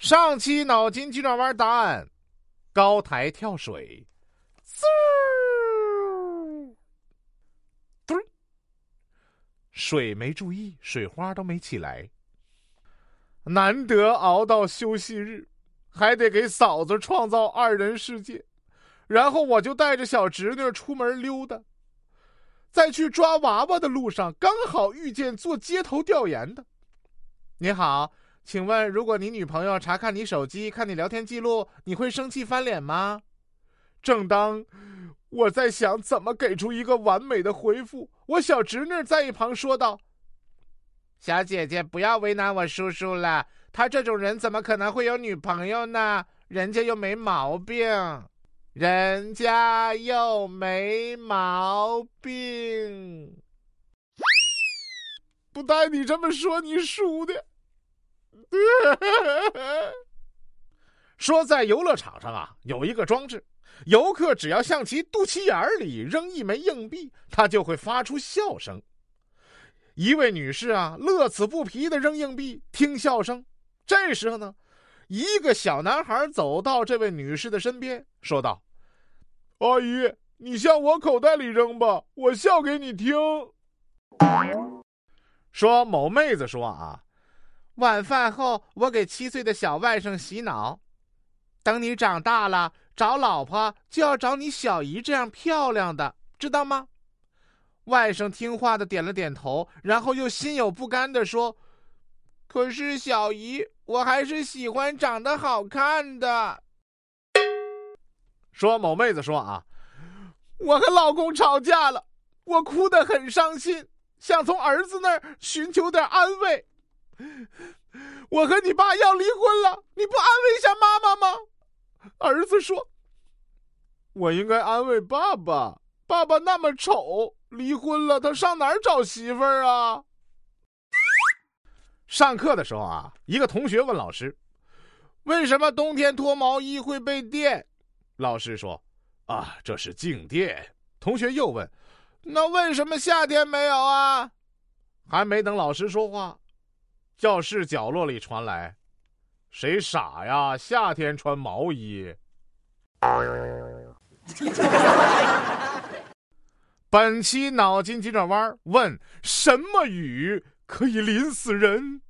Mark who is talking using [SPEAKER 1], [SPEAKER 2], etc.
[SPEAKER 1] 上期脑筋急转弯答案：高台跳水。嗖，墩儿，水没注意，水花都没起来。难得熬到休息日，还得给嫂子创造二人世界。然后我就带着小侄女出门溜达，在去抓娃娃的路上，刚好遇见做街头调研的。你好，请问如果你女朋友查看你手机，看你聊天记录，你会生气翻脸吗？正当我在想怎么给出一个完美的回复，我小侄女在一旁说道：“小姐姐，不要为难我叔叔了，他这种人怎么可能会有女朋友呢？人家又没毛病。”人家又没毛病，不带你这么说，你输的。说在游乐场上啊，有一个装置，游客只要向其肚脐眼里扔一枚硬币，它就会发出笑声。一位女士啊，乐此不疲的扔硬币，听笑声。这时候呢。一个小男孩走到这位女士的身边，说道：“阿姨，你向我口袋里扔吧，我笑给你听。”说某妹子说啊，晚饭后我给七岁的小外甥洗脑，等你长大了找老婆就要找你小姨这样漂亮的，知道吗？外甥听话的点了点头，然后又心有不甘的说：“可是小姨。”我还是喜欢长得好看的。说某妹子说啊，我和老公吵架了，我哭得很伤心，想从儿子那儿寻求点安慰。我和你爸要离婚了，你不安慰一下妈妈吗？儿子说，我应该安慰爸爸，爸爸那么丑，离婚了他上哪儿找媳妇儿啊？上课的时候啊，一个同学问老师：“为什么冬天脱毛衣会被电？”老师说：“啊，这是静电。”同学又问：“那为什么夏天没有啊？”还没等老师说话，教室角落里传来：“谁傻呀？夏天穿毛衣。”本期脑筋急转弯问：什么雨可以淋死人？